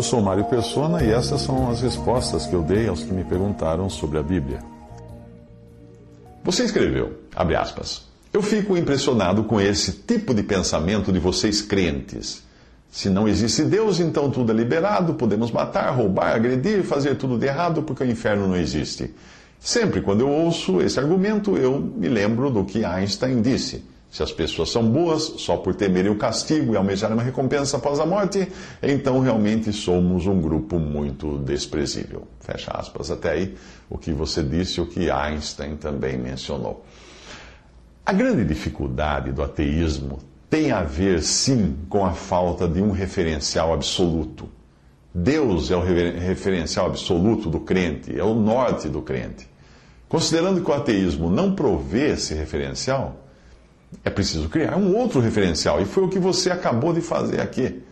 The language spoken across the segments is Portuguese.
Eu sou Mário Persona e essas são as respostas que eu dei aos que me perguntaram sobre a Bíblia. Você escreveu, abre aspas, eu fico impressionado com esse tipo de pensamento de vocês crentes. Se não existe Deus, então tudo é liberado, podemos matar, roubar, agredir, fazer tudo de errado porque o inferno não existe. Sempre quando eu ouço esse argumento, eu me lembro do que Einstein disse. Se as pessoas são boas só por temerem o castigo e almejarem uma recompensa após a morte, então realmente somos um grupo muito desprezível. Fecha aspas. Até aí o que você disse, o que Einstein também mencionou. A grande dificuldade do ateísmo tem a ver, sim, com a falta de um referencial absoluto. Deus é o referencial absoluto do crente, é o norte do crente. Considerando que o ateísmo não provê esse referencial, é preciso criar um outro referencial, e foi o que você acabou de fazer aqui.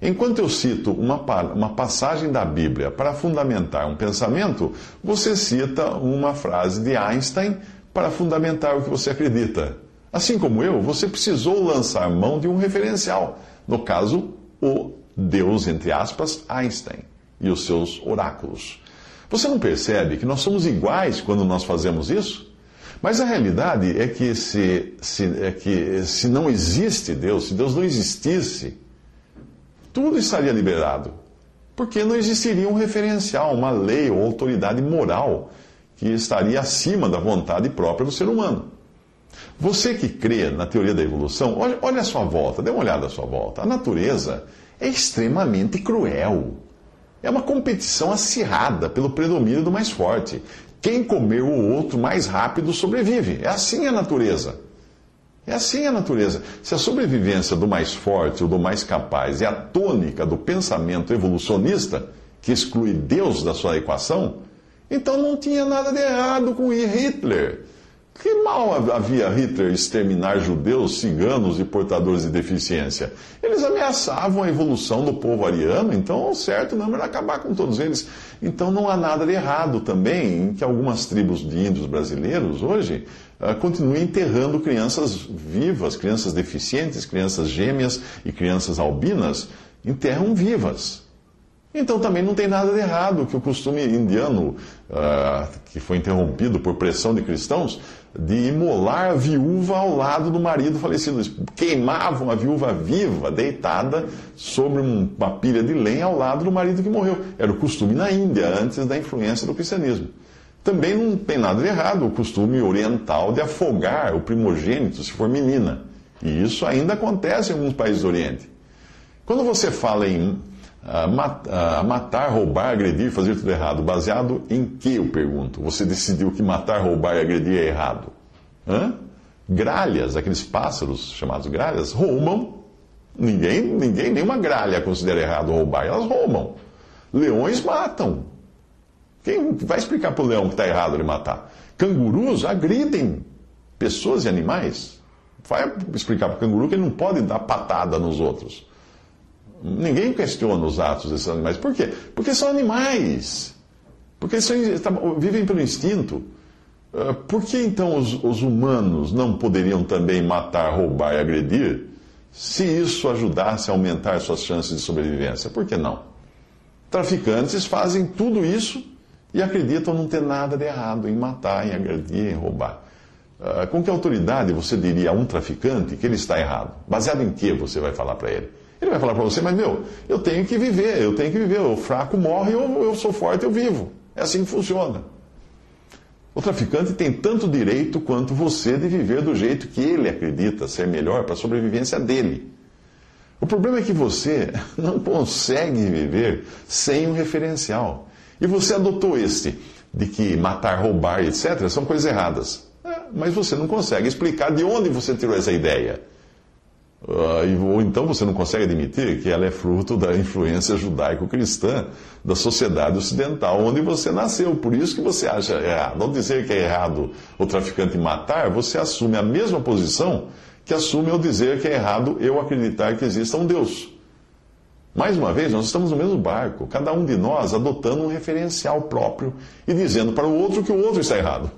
Enquanto eu cito uma, uma passagem da Bíblia para fundamentar um pensamento, você cita uma frase de Einstein para fundamentar o que você acredita. Assim como eu, você precisou lançar mão de um referencial. No caso, o Deus, entre aspas, Einstein e os seus oráculos. Você não percebe que nós somos iguais quando nós fazemos isso? Mas a realidade é que se, se, é que se não existe Deus, se Deus não existisse, tudo estaria liberado. Porque não existiria um referencial, uma lei ou autoridade moral que estaria acima da vontade própria do ser humano. Você que crê na teoria da evolução, olha, olha a sua volta, dê uma olhada à sua volta. A natureza é extremamente cruel. É uma competição acirrada pelo predomínio do mais forte. Quem comer o outro mais rápido sobrevive. É assim a natureza. É assim a natureza. Se a sobrevivência do mais forte ou do mais capaz é a tônica do pensamento evolucionista, que exclui Deus da sua equação, então não tinha nada de errado com Hitler. Que mal havia Hitler exterminar judeus, ciganos e portadores de deficiência? Eles ameaçavam a evolução do povo ariano, então o certo não era acabar com todos eles. Então não há nada de errado também em que algumas tribos de índios brasileiros hoje uh, continuem enterrando crianças vivas, crianças deficientes, crianças gêmeas e crianças albinas, enterram vivas. Então também não tem nada de errado que o costume indiano, uh, que foi interrompido por pressão de cristãos, de imolar a viúva ao lado do marido falecido. Eles queimavam a viúva viva, deitada, sobre uma pilha de lenha ao lado do marido que morreu. Era o costume na Índia, antes da influência do cristianismo. Também não tem nada de errado o costume oriental de afogar o primogênito se for menina. E isso ainda acontece em alguns países do Oriente. Quando você fala em matar, roubar, agredir, fazer tudo errado, baseado em que, eu pergunto? Você decidiu que matar, roubar e agredir é errado? Hã? Gralhas, aqueles pássaros chamados gralhas, roubam. Ninguém, ninguém, nenhuma gralha considera errado roubar, elas roubam. Leões matam. Quem vai explicar para o leão que está errado ele matar? Cangurus agridem pessoas e animais. Vai explicar para o canguru que ele não pode dar patada nos outros. Ninguém questiona os atos desses animais. Por quê? Porque são animais. Porque são, vivem pelo instinto. Ah, por que então os, os, humanos não poderiam também matar, roubar e agredir, se isso ajudasse a aumentar suas chances de sobrevivência? Por que não? Traficantes fazem tudo isso e acreditam não ter nada de errado em matar, em agredir, em roubar. Ah, com que autoridade você diria a um traficante que ele está errado? Baseado em que você vai falar para ele? Ele vai falar para você, mas meu, eu tenho que viver, eu tenho que viver. O fraco morre, eu, eu sou forte, eu vivo. É assim que funciona. O traficante tem tanto direito quanto você de viver do jeito que ele acredita ser melhor para a sobrevivência dele. O problema é que você não consegue viver sem um referencial. E você adotou este, de que matar, roubar, etc., são coisas erradas. É, mas você não consegue explicar de onde você tirou essa ideia. Uh, ou então você não consegue admitir que ela é fruto da influência judaico-cristã da sociedade ocidental onde você nasceu. Por isso que você acha errado. Não dizer que é errado o traficante matar, você assume a mesma posição que assume ao dizer que é errado eu acreditar que exista um Deus. Mais uma vez, nós estamos no mesmo barco, cada um de nós adotando um referencial próprio e dizendo para o outro que o outro está errado.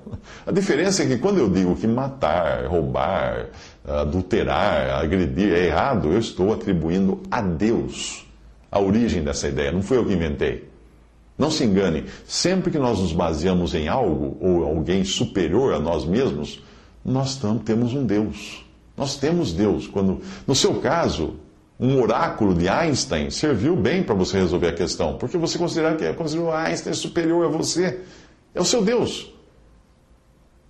A diferença é que quando eu digo que matar, roubar, adulterar, agredir é errado, eu estou atribuindo a Deus a origem dessa ideia, não foi eu que inventei. Não se engane, sempre que nós nos baseamos em algo ou alguém superior a nós mesmos, nós temos um Deus. Nós temos Deus. Quando, no seu caso, um oráculo de Einstein serviu bem para você resolver a questão, porque você considera que considerou Einstein superior a você. É o seu Deus.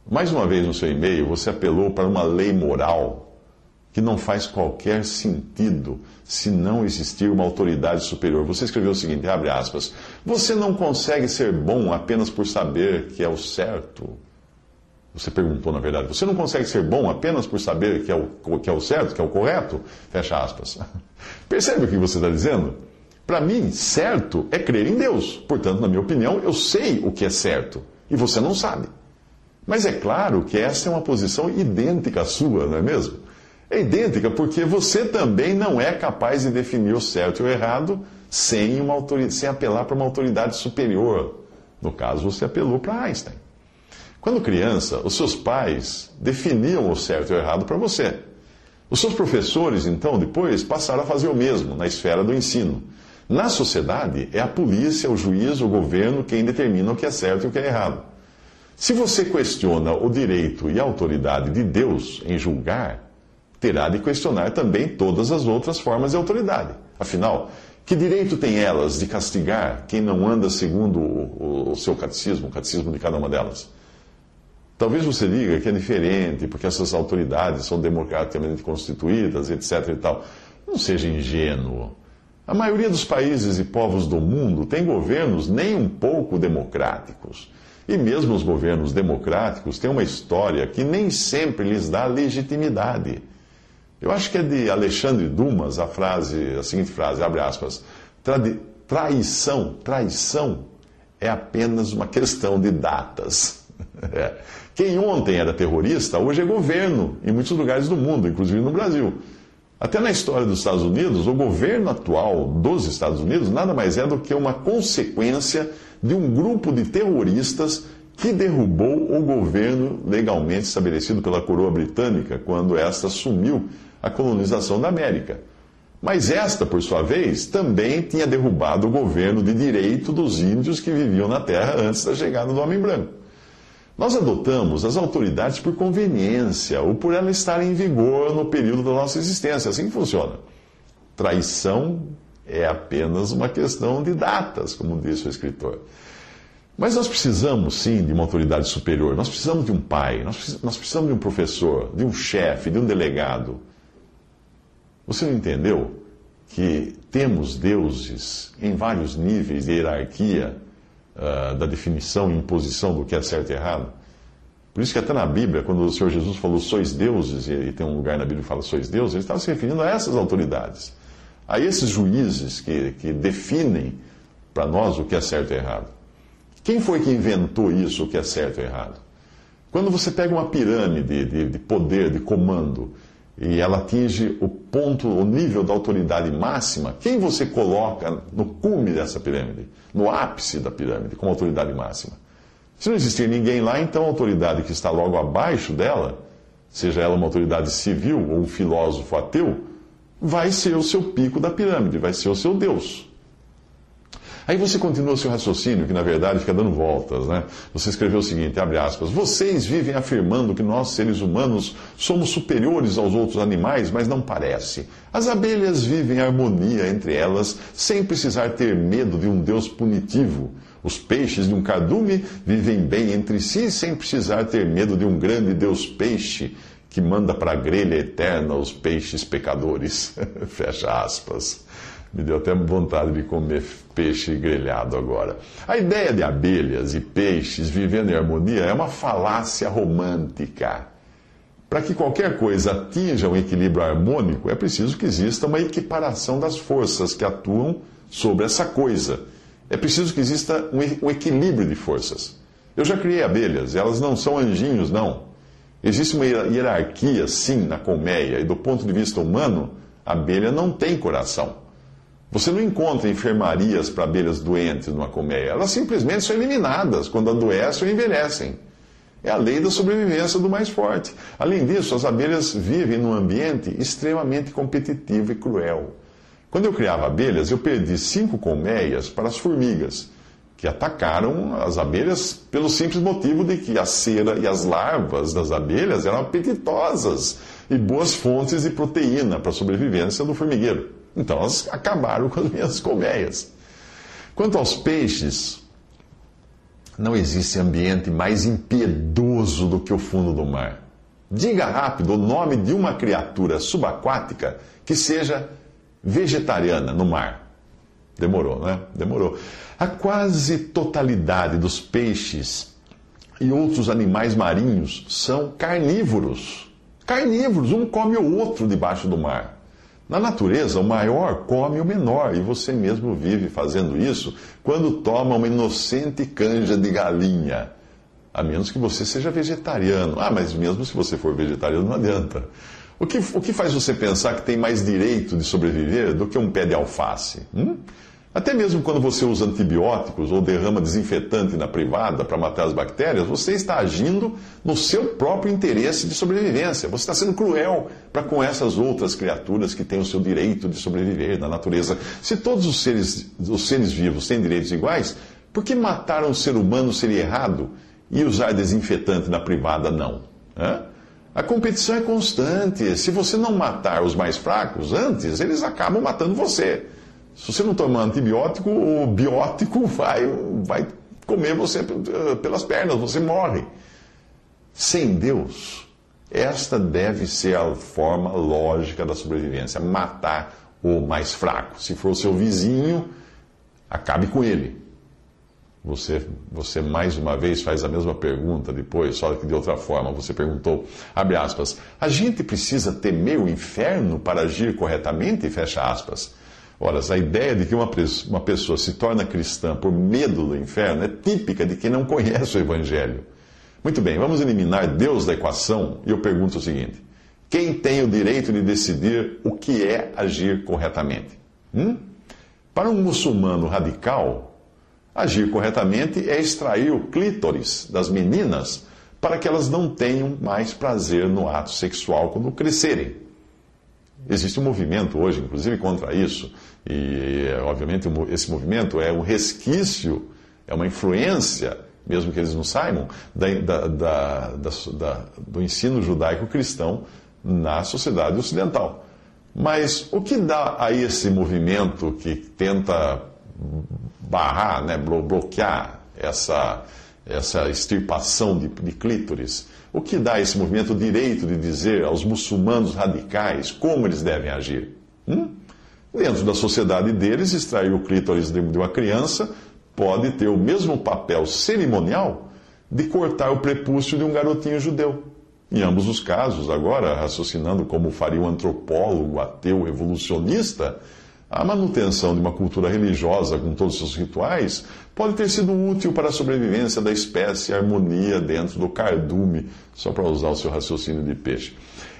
Mais uma vez no seu e-mail, você apelou para uma lei moral que não faz qualquer sentido se não existir uma autoridade superior. Você escreveu o seguinte, abre aspas, você não consegue ser bom apenas por saber que é o certo. Você perguntou, na verdade, você não consegue ser bom apenas por saber que é o, que é o certo, que é o correto? Fecha aspas. Percebe o que você está dizendo? Para mim, certo é crer em Deus. Portanto, na minha opinião, eu sei o que é certo. E você não sabe. Mas é claro que essa é uma posição idêntica à sua, não é mesmo? É idêntica porque você também não é capaz de definir o certo e o errado sem, uma sem apelar para uma autoridade superior. No caso, você apelou para Einstein. Quando criança, os seus pais definiam o certo e o errado para você. Os seus professores, então, depois passaram a fazer o mesmo na esfera do ensino. Na sociedade, é a polícia, o juiz, o governo quem determina o que é certo e o que é errado. Se você questiona o direito e a autoridade de Deus em julgar, terá de questionar também todas as outras formas de autoridade. Afinal, que direito tem elas de castigar quem não anda segundo o, o seu catecismo, o catecismo de cada uma delas? Talvez você diga que é diferente, porque essas autoridades são democraticamente constituídas, etc. e tal. Não seja ingênuo. A maioria dos países e povos do mundo tem governos nem um pouco democráticos. E mesmo os governos democráticos têm uma história que nem sempre lhes dá legitimidade. Eu acho que é de Alexandre Dumas a frase, a seguinte frase, abre aspas, traição, traição é apenas uma questão de datas. É. Quem ontem era terrorista, hoje é governo em muitos lugares do mundo, inclusive no Brasil. Até na história dos Estados Unidos, o governo atual dos Estados Unidos nada mais é do que uma consequência de um grupo de terroristas que derrubou o governo legalmente estabelecido pela coroa britânica quando esta assumiu a colonização da América. Mas esta, por sua vez, também tinha derrubado o governo de direito dos índios que viviam na terra antes da chegada do homem branco. Nós adotamos as autoridades por conveniência ou por elas estarem em vigor no período da nossa existência. Assim que funciona. Traição é apenas uma questão de datas, como disse o escritor. Mas nós precisamos sim de uma autoridade superior. Nós precisamos de um pai, nós precisamos de um professor, de um chefe, de um delegado. Você não entendeu que temos deuses em vários níveis de hierarquia uh, da definição e imposição do que é certo e errado? Por isso que até na Bíblia, quando o Senhor Jesus falou sois deuses, e tem um lugar na Bíblia que fala sois deuses, ele estava se referindo a essas autoridades, a esses juízes que, que definem para nós o que é certo e errado. Quem foi que inventou isso, o que é certo e errado? Quando você pega uma pirâmide de, de poder, de comando, e ela atinge o ponto, o nível da autoridade máxima, quem você coloca no cume dessa pirâmide, no ápice da pirâmide, como autoridade máxima? Se não existir ninguém lá, então a autoridade que está logo abaixo dela, seja ela uma autoridade civil ou um filósofo ateu, vai ser o seu pico da pirâmide, vai ser o seu Deus. Aí você continua seu raciocínio, que na verdade fica dando voltas, né? Você escreveu o seguinte, abre aspas, vocês vivem afirmando que nós, seres humanos, somos superiores aos outros animais, mas não parece. As abelhas vivem em harmonia entre elas, sem precisar ter medo de um Deus punitivo. Os peixes de um cardume vivem bem entre si, sem precisar ter medo de um grande Deus peixe que manda para a grelha eterna os peixes pecadores. Fecha aspas. Me deu até vontade de comer peixe grelhado agora. A ideia de abelhas e peixes vivendo em harmonia é uma falácia romântica. Para que qualquer coisa atinja um equilíbrio harmônico, é preciso que exista uma equiparação das forças que atuam sobre essa coisa. É preciso que exista um equilíbrio de forças. Eu já criei abelhas, elas não são anjinhos, não. Existe uma hierarquia, sim, na colmeia, e do ponto de vista humano, a abelha não tem coração. Você não encontra enfermarias para abelhas doentes numa colmeia. Elas simplesmente são eliminadas quando adoecem ou envelhecem. É a lei da sobrevivência do mais forte. Além disso, as abelhas vivem num ambiente extremamente competitivo e cruel. Quando eu criava abelhas, eu perdi cinco colmeias para as formigas, que atacaram as abelhas pelo simples motivo de que a cera e as larvas das abelhas eram apetitosas e boas fontes de proteína para a sobrevivência do formigueiro. Então elas acabaram com as minhas colmeias. Quanto aos peixes, não existe ambiente mais impiedoso do que o fundo do mar. Diga rápido o nome de uma criatura subaquática que seja vegetariana no mar. Demorou, né? Demorou. A quase totalidade dos peixes e outros animais marinhos são carnívoros. Carnívoros, um come o outro debaixo do mar. Na natureza, o maior come o menor, e você mesmo vive fazendo isso quando toma uma inocente canja de galinha. A menos que você seja vegetariano. Ah, mas mesmo se você for vegetariano, não adianta. O que, o que faz você pensar que tem mais direito de sobreviver do que um pé de alface? Hum? Até mesmo quando você usa antibióticos ou derrama desinfetante na privada para matar as bactérias, você está agindo no seu próprio interesse de sobrevivência. Você está sendo cruel para com essas outras criaturas que têm o seu direito de sobreviver na natureza. Se todos os seres, os seres vivos têm direitos iguais, por que matar um ser humano seria errado e usar desinfetante na privada não? Hã? A competição é constante. Se você não matar os mais fracos antes, eles acabam matando você. Se você não tomar antibiótico, o biótico vai, vai comer você pelas pernas, você morre. Sem Deus, esta deve ser a forma lógica da sobrevivência: matar o mais fraco. Se for o seu vizinho, acabe com ele. Você, você mais uma vez faz a mesma pergunta depois, só que de outra forma. Você perguntou, abre aspas, a gente precisa temer o inferno para agir corretamente? Fecha aspas. Ora, a ideia de que uma, uma pessoa se torna cristã por medo do inferno é típica de quem não conhece o Evangelho. Muito bem, vamos eliminar Deus da equação e eu pergunto o seguinte: quem tem o direito de decidir o que é agir corretamente? Hum? Para um muçulmano radical, agir corretamente é extrair o clítoris das meninas para que elas não tenham mais prazer no ato sexual quando crescerem. Existe um movimento hoje, inclusive, contra isso, e, obviamente, esse movimento é um resquício, é uma influência, mesmo que eles não saibam, da, da, da, do ensino judaico-cristão na sociedade ocidental. Mas o que dá a esse movimento que tenta barrar, né, bloquear essa, essa extirpação de, de clítoris? O que dá esse movimento direito de dizer aos muçulmanos radicais como eles devem agir? Hum? Dentro da sociedade deles, extrair o clítoris de uma criança pode ter o mesmo papel cerimonial de cortar o prepúcio de um garotinho judeu. Em ambos os casos, agora, raciocinando como faria um antropólogo ateu evolucionista, a manutenção de uma cultura religiosa com todos os seus rituais pode ter sido útil para a sobrevivência da espécie e harmonia dentro do cardume, só para usar o seu raciocínio de peixe.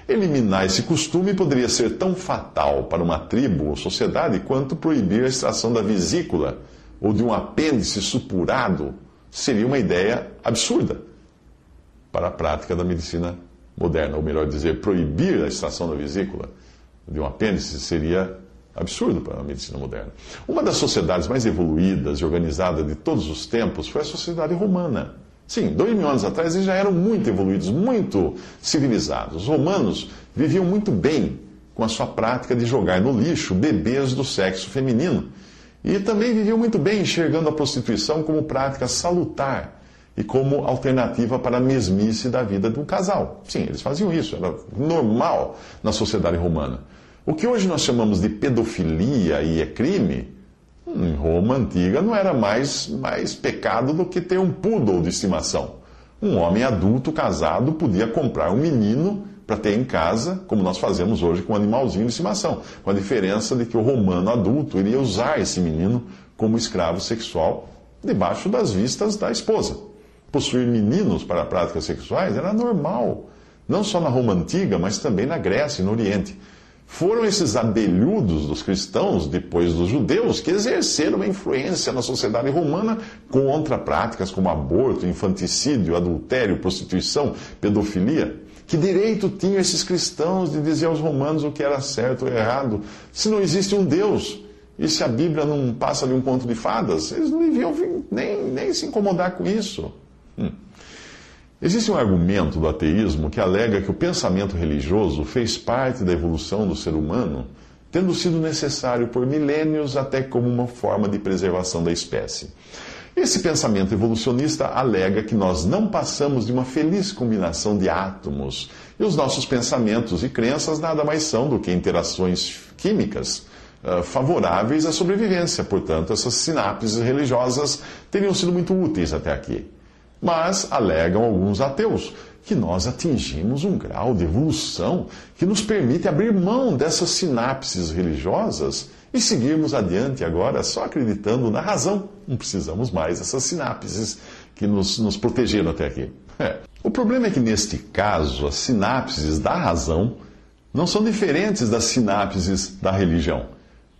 Eliminar esse costume poderia ser tão fatal para uma tribo ou sociedade quanto proibir a extração da vesícula ou de um apêndice supurado seria uma ideia absurda para a prática da medicina moderna. Ou melhor dizer, proibir a extração da vesícula de um apêndice seria absurdo para a medicina moderna. Uma das sociedades mais evoluídas e organizadas de todos os tempos foi a sociedade romana. Sim, dois mil anos atrás eles já eram muito evoluídos, muito civilizados. Os romanos viviam muito bem com a sua prática de jogar no lixo bebês do sexo feminino. E também viviam muito bem enxergando a prostituição como prática salutar e como alternativa para a mesmice da vida de um casal. Sim, eles faziam isso, era normal na sociedade romana. O que hoje nós chamamos de pedofilia e é crime, em Roma antiga não era mais, mais pecado do que ter um poodle de estimação. Um homem adulto casado podia comprar um menino para ter em casa, como nós fazemos hoje com um animalzinho de estimação, com a diferença de que o romano adulto iria usar esse menino como escravo sexual debaixo das vistas da esposa. Possuir meninos para práticas sexuais era normal, não só na Roma antiga, mas também na Grécia e no Oriente. Foram esses abelhudos dos cristãos, depois dos judeus, que exerceram uma influência na sociedade romana contra práticas como aborto, infanticídio, adultério, prostituição, pedofilia. Que direito tinham esses cristãos de dizer aos romanos o que era certo ou errado, se não existe um Deus? E se a Bíblia não passa de um conto de fadas? Eles não deviam nem, nem se incomodar com isso. Existe um argumento do ateísmo que alega que o pensamento religioso fez parte da evolução do ser humano, tendo sido necessário por milênios até como uma forma de preservação da espécie. Esse pensamento evolucionista alega que nós não passamos de uma feliz combinação de átomos e os nossos pensamentos e crenças nada mais são do que interações químicas uh, favoráveis à sobrevivência. Portanto, essas sinapses religiosas teriam sido muito úteis até aqui. Mas alegam alguns ateus que nós atingimos um grau de evolução que nos permite abrir mão dessas sinapses religiosas e seguirmos adiante agora só acreditando na razão. Não precisamos mais dessas sinapses que nos, nos protegeram até aqui. É. O problema é que neste caso, as sinapses da razão não são diferentes das sinapses da religião,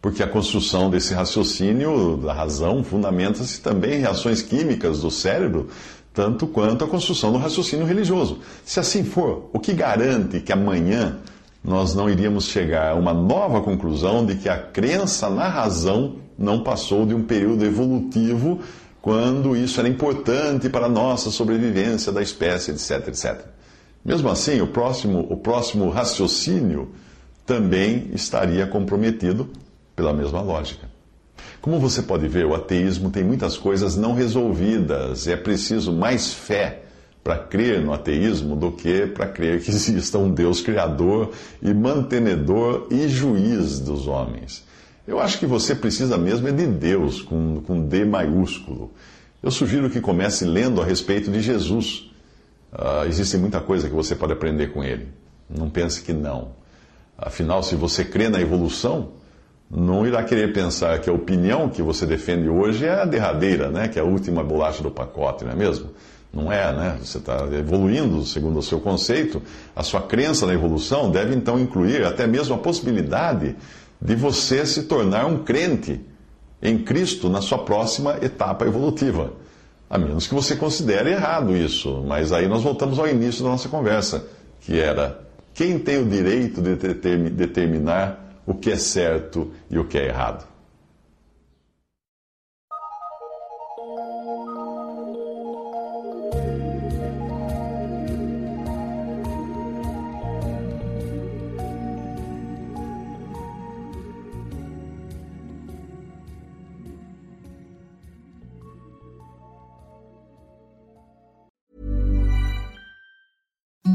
porque a construção desse raciocínio da razão fundamenta-se também em reações químicas do cérebro tanto quanto a construção do raciocínio religioso. Se assim for, o que garante que amanhã nós não iríamos chegar a uma nova conclusão de que a crença na razão não passou de um período evolutivo quando isso era importante para a nossa sobrevivência da espécie, etc, etc. Mesmo assim, o próximo, o próximo raciocínio também estaria comprometido pela mesma lógica. Como você pode ver, o ateísmo tem muitas coisas não resolvidas é preciso mais fé para crer no ateísmo do que para crer que exista um Deus criador e mantenedor e juiz dos homens. Eu acho que você precisa mesmo é de Deus, com, com D maiúsculo. Eu sugiro que comece lendo a respeito de Jesus. Uh, existe muita coisa que você pode aprender com ele. Não pense que não. Afinal, se você crê na evolução, não irá querer pensar que a opinião que você defende hoje é a derradeira, né? que é a última bolacha do pacote, não é mesmo? Não é, né? Você está evoluindo segundo o seu conceito. A sua crença na evolução deve então incluir até mesmo a possibilidade de você se tornar um crente em Cristo na sua próxima etapa evolutiva. A menos que você considere errado isso. Mas aí nós voltamos ao início da nossa conversa, que era quem tem o direito de determinar o que é certo e o que é errado.